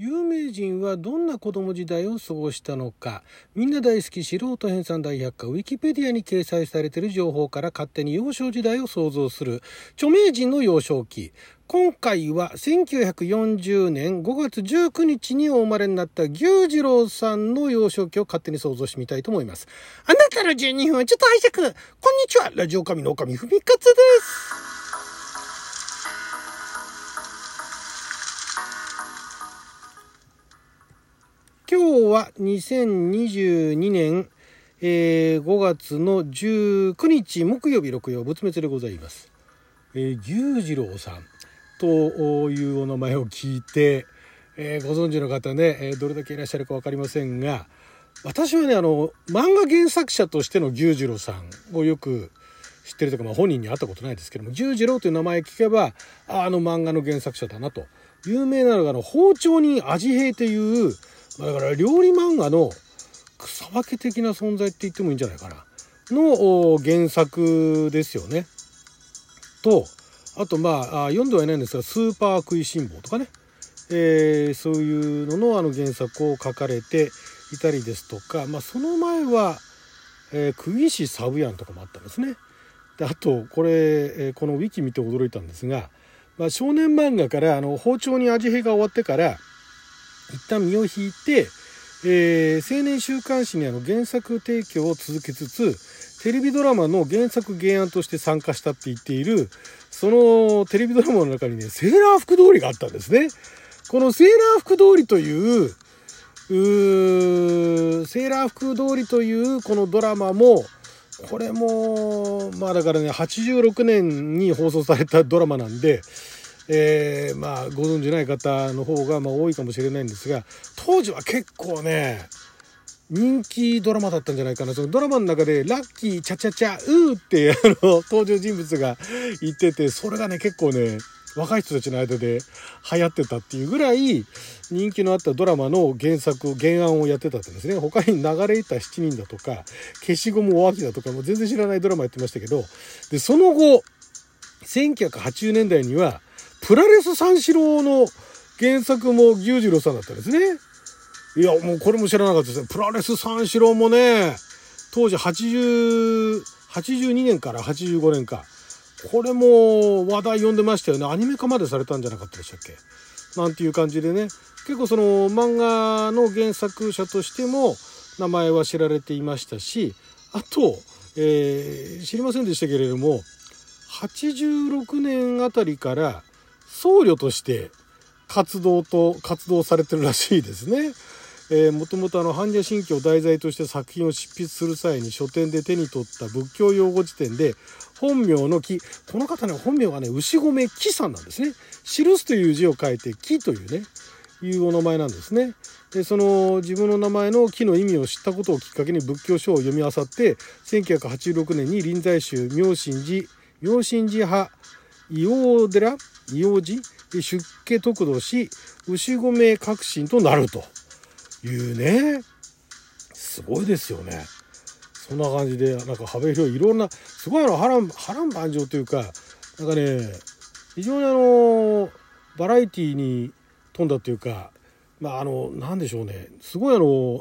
有名人はどんな子供時代を過ごしたのか。みんな大好き素人編纂大百科。ウィキペディアに掲載されている情報から勝手に幼少時代を想像する。著名人の幼少期。今回は1940年5月19日にお生まれになった牛次郎さんの幼少期を勝手に想像してみたいと思います。あなたの12分はちょっと拝借。こんにちは。ラジオ神の神ふみかつです。今日は2022年、えー、5月の19日木曜日六曜仏滅でございます。えー、牛次郎さんというお名前を聞いて、えー、ご存知の方ね、えどれだけいらっしゃるか分かりませんが私はねあの漫画原作者としての牛次郎さんをよく知ってるというか、まあ、本人に会ったことないですけども牛次郎という名前聞けばあの漫画の原作者だなと有名なのがあの包丁に味平というだから料理漫画の草分け的な存在って言ってもいいんじゃないかなの原作ですよね。とあとまあ読んではいないんですが「スーパー食いしん坊」とかね、えー、そういうののあの原作を書かれていたりですとか、まあ、その前は「えー、釘師サブヤン」とかもあったんですね。であとこれ、えー、このウィキ見て驚いたんですが、まあ、少年漫画からあの包丁に味変が終わってから一旦身を引いて、えー、青年週刊誌にあの原作提供を続けつつテレビドラマの原作原案として参加したって言っているそのテレビドラマの中にねセーラー服通りがあったんですね。このセーラー服通りといううセーラー服通りというこのドラマもこれもまあだからね86年に放送されたドラマなんでえー、まあご存じない方の方がまあ多いかもしれないんですが当時は結構ね人気ドラマだったんじゃないかな。そのドラマの中で「ラッキーチャチャチャうー」ってあの登場人物が言っててそれがね結構ね若い人たちの間で流行ってたっていうぐらい人気のあったドラマの原作原案をやってたんですね。他に流れた7人だとか消しゴムお秋だとかもう全然知らないドラマやってましたけどでその後1980年代にはプラレス三四郎の原作も牛次郎さんだったんですね。いや、もうこれも知らなかったですね。プラレス三四郎もね、当時80、82年から85年か。これも話題読んでましたよね。アニメ化までされたんじゃなかったでしたっけ？なんていう感じでね。結構その漫画の原作者としても名前は知られていましたし、あと、えー、知りませんでしたけれども、86年あたりから僧侶として活動と活動されてるらしいですね。えー、もともとあの般若心経を題材として作品を執筆する際に書店で手に取った仏教用語辞典で本名の木この方ね本名がね牛込木さんなんですね記すという字を書いて木というねいうお名前なんですねでその自分の名前の木の意味を知ったことをきっかけに仏教書を読み漁って1986年に臨済宗妙心寺妙心寺派硫黄寺硫黄寺出家得度し牛込革新となると。いうね。すごいですよね。そんな感じでなんか幅広いいろんなすごいの波乱波乱万丈というかなんかね非常にあのバラエティーに富んだというかまああの何でしょうね。すごいあの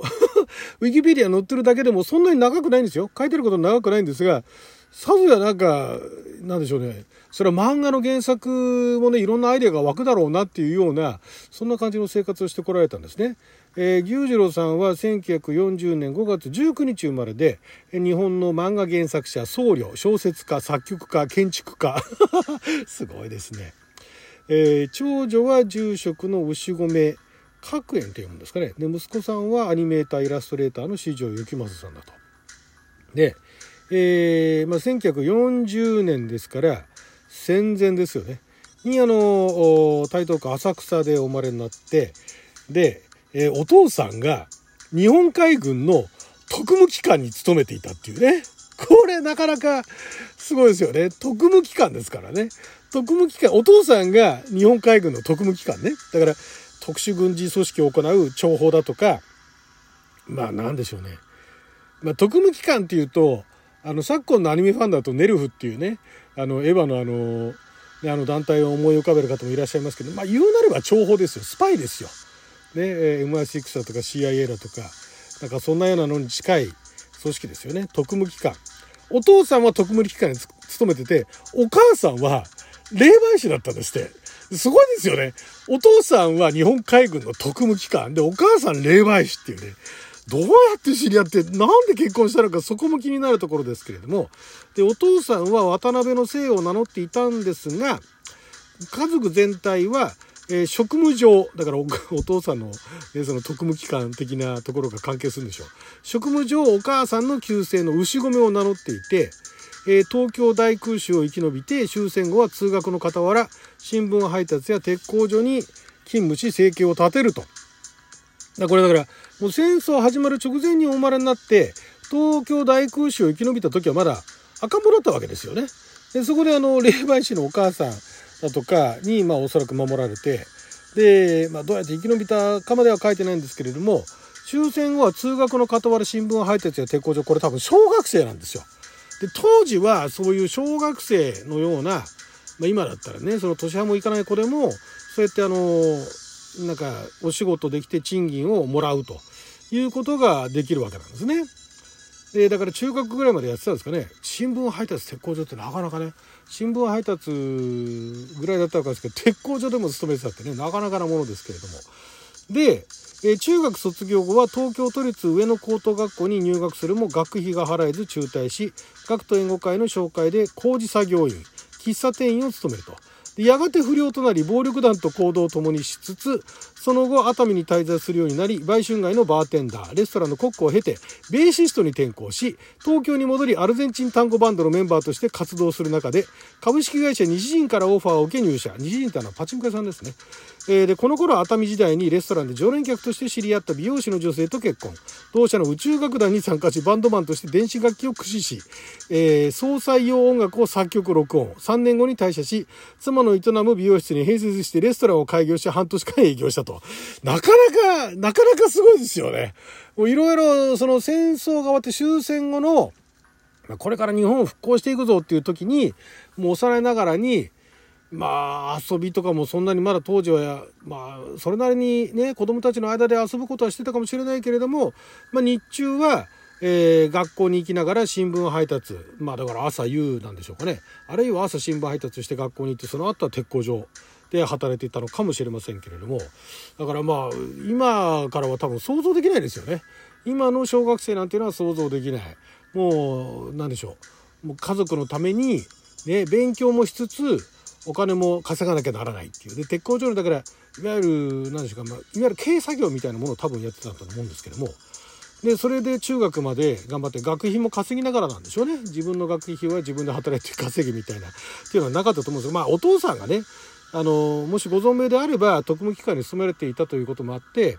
ウィキペディア載ってるだけでもそんなに長くないんですよ書いてること長くないんですがさぞやなんかなんでしょうねそれは漫画の原作もねいろんなアイデアが湧くだろうなっていうようなそんな感じの生活をしてこられたんですね。えー、牛次郎さんは1940年5月19日生まれで日本の漫画原作者僧侶小説家作曲家建築家 すごいですね。えー、長女は住職の牛込角園と読むんですかね。で息子さんはアニメーターイラストレーターの四条幸正さんだと。で、えーまあ、1940年ですから戦前ですよね。にあの台東区浅草でお生まれになってで、えー、お父さんが日本海軍の特務機関に勤めていたっていうね。これなかなかすごいですよね。特務機関ですからね。特務機関お父さんが日本海軍の特務機関ね。だから特殊軍事組織を行う諜報だとかまあ何でしょうね、まあ、特務機関っていうとあの昨今のアニメファンだとネルフっていうねあのエヴァのあのあの団体を思い浮かべる方もいらっしゃいますけど、まあ、言うなれば諜報ですよ。スパイですよ。ね、MI6 だとか CIA だとかなんかそんなようなのに近い組織ですよね。特務機関。お父さんは特務機関に勤めててお母さんは霊媒師だったんですって。すごいですよね。お父さんは日本海軍の特務機関。でお母さん霊媒師っていうね。どうやって知り合ってなんで結婚したのかそこも気になるところですけれども。でお父さんは渡辺の姓を名乗っていたんですが家族全体はえー、職務上、だからお父さんの、えー、その特務機関的なところが関係するんでしょう。職務上、お母さんの旧姓の牛込を名乗っていて、え、東京大空襲を生き延びて、終戦後は通学の傍ら、新聞配達や鉄工所に勤務し、生計を立てると。だこれだから、もう戦争始まる直前にお生まれになって、東京大空襲を生き延びた時はまだ赤ん坊だったわけですよね。でそこであの、霊媒師のお母さん、だとかに、まあ、おそらく守られてで、まあ、どうやって生き延びたかまでは書いてないんですけれども終戦後は通学の傍ら新聞配達や鉄工所これ多分小学生なんですよ。で当時はそういう小学生のような、まあ、今だったらねその年派もいかない子でもそうやってあのなんかお仕事できて賃金をもらうということができるわけなんですね。でだから中学ぐらいまでやってたんですかね新聞配達鉄工所ってなかなかね新聞配達ぐらいだったわけですけど鉄工所でも勤めてたってねなかなかなものですけれどもで、え中学卒業後は東京都立上野高等学校に入学するも学費が払えず中退し学徒援護会の紹介で工事作業員喫茶店員を務めると。やがて不良となり暴力団と行動を共にしつつその後熱海に滞在するようになり売春街のバーテンダーレストランのコックを経てベーシストに転向し東京に戻りアルゼンチン単語バンドのメンバーとして活動する中で株式会社西陣からオファーを受け入社。西陣ってのはパチンコ屋さんですね。えー、でこの頃熱海時代にレストランで常連客として知り合った美容師の女性と結婚。同社の宇宙楽団に参加しバンドマンとして電子楽器を駆使し、えー、総裁用音楽を作曲録音。3年後に退社し妻の営む美容室に併設してレストランを開業し半年間営業したと。なかなかなかなかすごいですよね。いろいろその戦争が終わって終戦後のこれから日本を復興していくぞっていう時にもう幼いながらにまあ遊びとかもそんなにまだ当時はまあそれなりにね子供たちの間で遊ぶことはしてたかもしれないけれども、まあ、日中は、えー、学校に行きながら新聞配達まあだから朝夕なんでしょうかね。あるいは朝新聞配達して学校に行ってその後は鉄工所で働いていたのかもしれませんけれどもだからまあ今からは多分想像できないですよね。今の小学生なんていうのは想像できない。もう何でしょう。もう家族のためにね勉強もしつつお金も稼がなきゃならないっていう。で鉄工所のだからいわゆる何でしょうか、まあ、いわゆる軽作業みたいなものを多分やってたと思うんですけどもでそれで中学まで頑張って学費も稼ぎながらなんでしょうね。自分の学費は自分で働いて稼ぎみたいなっていうのはなかったと思うんですけどまあお父さんがねあのもしご存命であれば特務機関に勤めれていたということもあって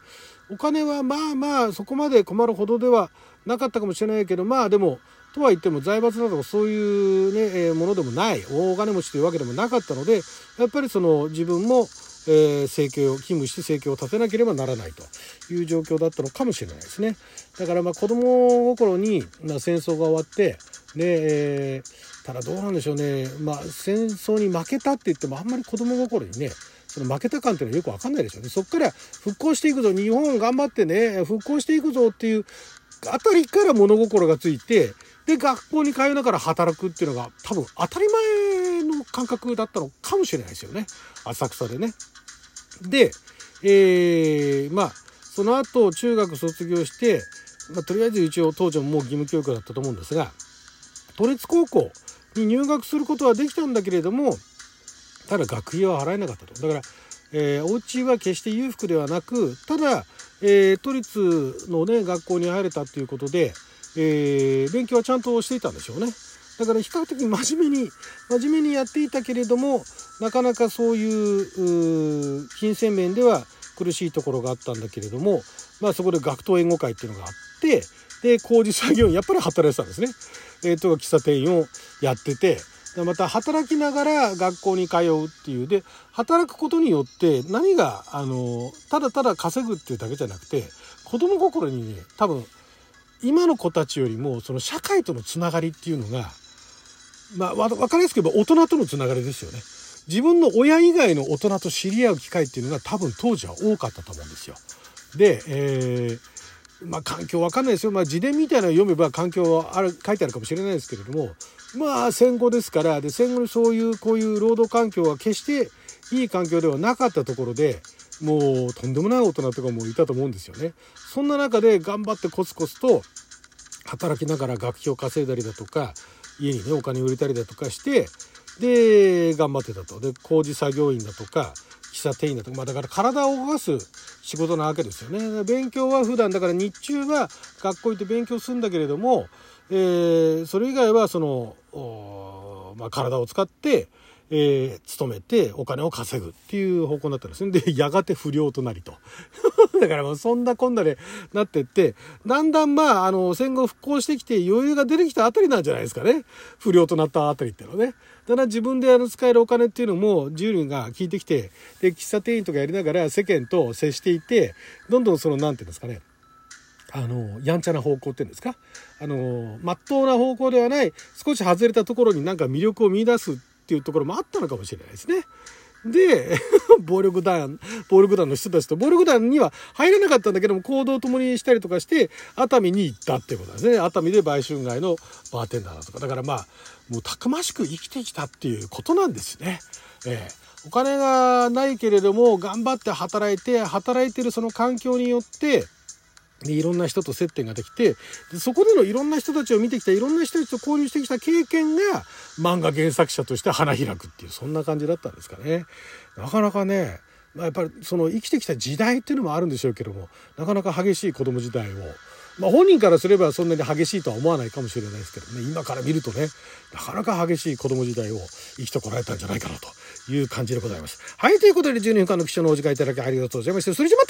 お金はまあまあそこまで困るほどではなかったかもしれないけどまあでもとは言っても財閥などそういうね、えー、ものでもない大金持ちというわけでもなかったのでやっぱりその自分も、えー、生計を勤務して生計を立てなければならないという状況だったのかもしれないですね。だからまあ子供心に、まあ、戦争が終わってねえー、ただどうなんでしょうね、まあ、戦争に負けたって言ってもあんまり子供心にねその負けた感っていうのはよく分かんないでしょうね。そこから復興していくぞ日本頑張ってね復興していくぞっていうあたりから物心がついてで学校に通いながら働くっていうのが多分当たり前の感覚だったのかもしれないですよね。浅草でね。で、えー、まあその後中学卒業して、まあ、とりあえず一応当時ももう義務教育だったと思うんですが都立高校に入学することはできたんだけれどもただ学費は払えなかったと。だから、えー、お家は決して裕福ではなくただ、えー、都立のね学校に入れたっていうことでえー、勉強はちゃんとしていたんでしょうね。だから比較的真面目に真面目にやっていたけれどもなかなかそういう金銭面では苦しいところがあったんだけれども、まあ、そこで学徒援護会っていうのがあってで工事作業員やっぱり働いてたんですね。えー、と喫茶店員をやっててまた働きながら学校に通うっていうで働くことによって何があのただただ稼ぐっていうだけじゃなくて子供心にね多分今の子たちよりもその社会とのつながりっていうのがまあ分かりやすく言えば大人とのつながりですよね。自分の親以外の大人と知り合う機会っていうのが多分当時は多かったと思うんですよ。で、えー、まあ環境わかんないですよ。まあ自伝みたいなの読めば環境はある、書いてあるかもしれないですけれども、まあ戦後ですから、で戦後にそういうこういう労働環境は決していい環境ではなかったところで、もうとんでもない大人とかもいたと思うんですよね。そんな中で頑張ってコツコツと働きながら学費を稼いだりだとか、家にね、お金を売れたりだとかして、で、頑張ってたと。で、工事作業員だとか、喫茶店員だとか、まあだから体を動かす仕事なわけですよね。勉強は普段、だから日中は学校行って勉強するんだけれども、えー、それ以外はその、まあ、体を使って、えー、勤めてお金を稼ぐっていう方向になったんですね。で、やがて不良となりと。だからもうそんなこんなでなってって、だんだんまあ、あの、戦後復興してきて余裕が出てきたあたりなんじゃないですかね。不良となったあたりっていうのはね。だから自分であの使えるお金っていうのも自由が効いてきて、で、喫茶店員とかやりながら世間と接していて、どんどんその、なんていうんですかね。あの、やんちゃな方向っていうんですかあの、まっとうな方向ではない、少し外れたところになんか魅力を見出すっていうところもあったのかもしれないですね。で、暴力団、暴力団の人たちと、暴力団には入れなかったんだけども、行動を共にしたりとかして、熱海に行ったっていうことですね。熱海で売春街のバーテンダーだとか。だからまあ、もうたくましく生きてきたっていうことなんですね。えー、お金がないけれども、頑張って働いて、働いてるその環境によって、でいろんな人と接点ができてでそこでのいろんな人たちを見てきたいろんな人たちと交流してきた経験が漫画原作者として花開くっていうそんな感じだったんですかね。なかなかねまあ、やっぱりその生きてきた時代っていうのもあるんでしょうけどもなかなか激しい子供時代を、まあ、本人からすればそんなに激しいとは思わないかもしれないですけどね今から見るとねなかなか激しい子供時代を生きてこられたんじゃないかなという感じでございます。はいということで12分間の貴重なお時間いただきありがとうございました。それじゃまた